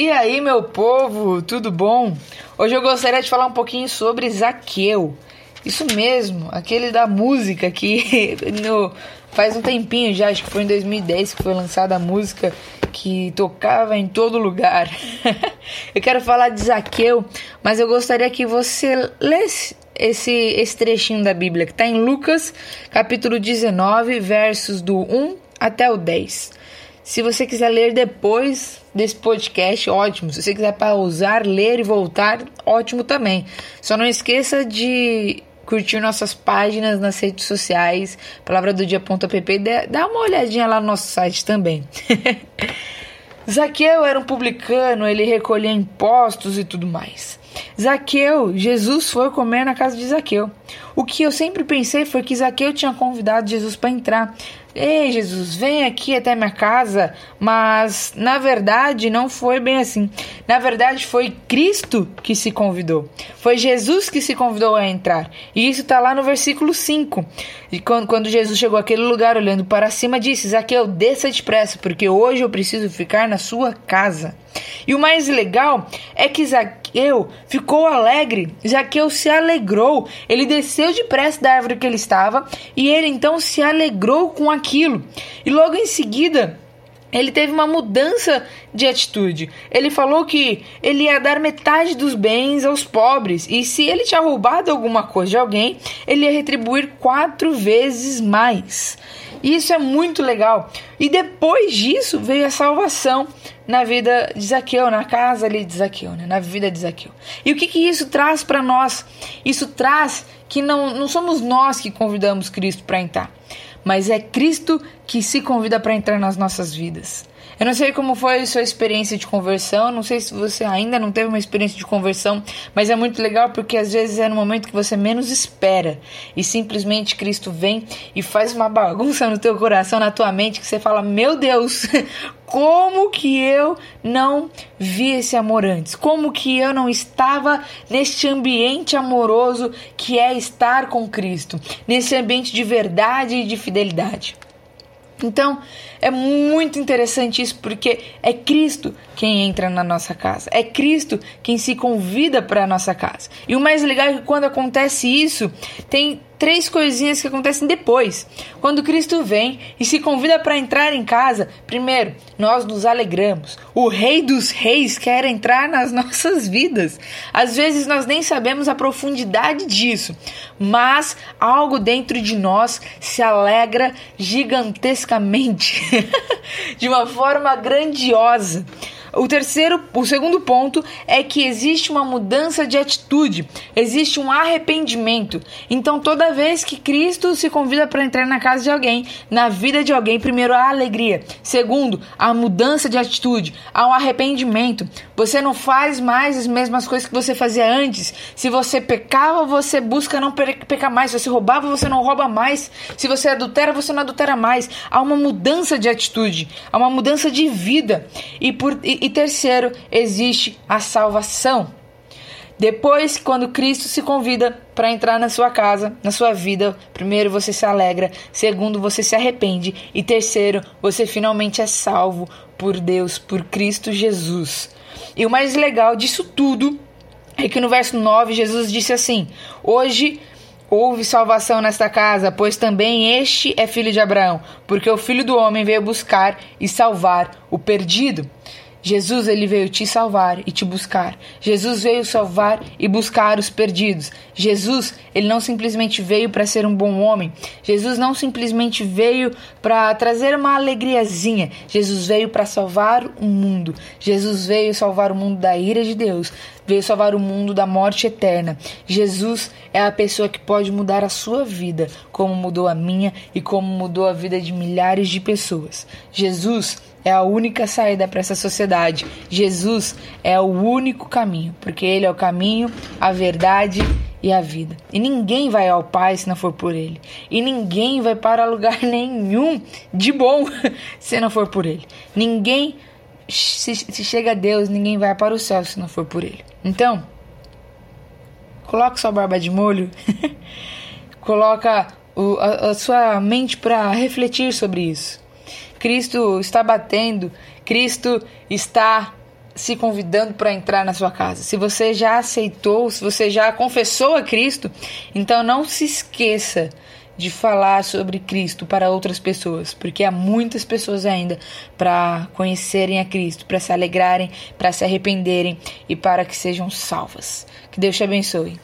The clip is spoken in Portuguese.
E aí, meu povo, tudo bom? Hoje eu gostaria de falar um pouquinho sobre Zaqueu. Isso mesmo, aquele da música que no, faz um tempinho já, acho que foi em 2010 que foi lançada a música que tocava em todo lugar. eu quero falar de Zaqueu, mas eu gostaria que você lesse esse, esse trechinho da Bíblia que está em Lucas, capítulo 19, versos do 1 até o 10. Se você quiser ler depois desse podcast, ótimo. Se você quiser pausar, ler e voltar, ótimo também. Só não esqueça de curtir nossas páginas nas redes sociais, palavra do dia.pp, dá uma olhadinha lá no nosso site também. Zaqueu era um publicano, ele recolhia impostos e tudo mais. Zaqueu, Jesus foi comer na casa de Zaqueu. O que eu sempre pensei foi que Zaqueu tinha convidado Jesus para entrar. Ei, Jesus, vem aqui até minha casa. Mas na verdade não foi bem assim. Na verdade foi Cristo que se convidou. Foi Jesus que se convidou a entrar. E isso está lá no versículo 5. E quando, quando Jesus chegou àquele lugar, olhando para cima, disse: Zaqueu, desça depressa, porque hoje eu preciso ficar na sua casa. E o mais legal é que Zaqueu ficou alegre. Zaqueu se alegrou. Ele desceu depressa da árvore que ele estava e ele então se alegrou com aquilo. E logo em seguida, ele teve uma mudança de atitude. Ele falou que ele ia dar metade dos bens aos pobres e se ele tinha roubado alguma coisa de alguém, ele ia retribuir quatro vezes mais. Isso é muito legal. E depois disso veio a salvação na vida de Zaqueu, na casa ali de Zaqueu, né? na vida de Zaqueu. E o que, que isso traz para nós? Isso traz que não, não somos nós que convidamos Cristo para entrar, mas é Cristo que se convida para entrar nas nossas vidas. Eu não sei como foi sua experiência de conversão, não sei se você ainda não teve uma experiência de conversão, mas é muito legal porque às vezes é no momento que você menos espera e simplesmente Cristo vem e faz uma bagunça no teu coração, na tua mente, que você fala: "Meu Deus, como que eu não vi esse amor antes? Como que eu não estava neste ambiente amoroso que é estar com Cristo, nesse ambiente de verdade e de fidelidade?" Então, é muito interessante isso porque é Cristo quem entra na nossa casa. É Cristo quem se convida para a nossa casa. E o mais legal é que quando acontece isso, tem três coisinhas que acontecem depois. Quando Cristo vem e se convida para entrar em casa, primeiro, nós nos alegramos. O Rei dos Reis quer entrar nas nossas vidas. Às vezes nós nem sabemos a profundidade disso, mas algo dentro de nós se alegra gigantescamente, de uma forma grandiosa. O terceiro, o segundo ponto é que existe uma mudança de atitude, existe um arrependimento. Então, toda vez que Cristo se convida para entrar na casa de alguém, na vida de alguém, primeiro a alegria, segundo a mudança de atitude, há um arrependimento. Você não faz mais as mesmas coisas que você fazia antes. Se você pecava, você busca não pecar mais. Se você roubava, você não rouba mais. Se você adultera, você não adultera mais. Há uma mudança de atitude, há uma mudança de vida. E por e, e terceiro, existe a salvação. Depois, quando Cristo se convida para entrar na sua casa, na sua vida, primeiro você se alegra, segundo você se arrepende e terceiro, você finalmente é salvo por Deus, por Cristo Jesus. E o mais legal disso tudo é que no verso 9 Jesus disse assim: Hoje houve salvação nesta casa, pois também este é filho de Abraão, porque o filho do homem veio buscar e salvar o perdido. Jesus ele veio te salvar e te buscar. Jesus veio salvar e buscar os perdidos. Jesus ele não simplesmente veio para ser um bom homem. Jesus não simplesmente veio para trazer uma alegriazinha. Jesus veio para salvar o mundo. Jesus veio salvar o mundo da ira de Deus. Veio salvar o mundo da morte eterna. Jesus é a pessoa que pode mudar a sua vida, como mudou a minha e como mudou a vida de milhares de pessoas. Jesus é a única saída para essa sociedade. Jesus é o único caminho, porque Ele é o caminho, a verdade e a vida. E ninguém vai ao Pai se não for por Ele. E ninguém vai para lugar nenhum de bom se não for por Ele. Ninguém se, chega a Deus, ninguém vai para o céu se não for por Ele. Então, coloca sua barba de molho, coloca o, a, a sua mente para refletir sobre isso. Cristo está batendo, Cristo está se convidando para entrar na sua casa. Se você já aceitou, se você já confessou a Cristo, então não se esqueça de falar sobre Cristo para outras pessoas, porque há muitas pessoas ainda para conhecerem a Cristo, para se alegrarem, para se arrependerem e para que sejam salvas. Que Deus te abençoe.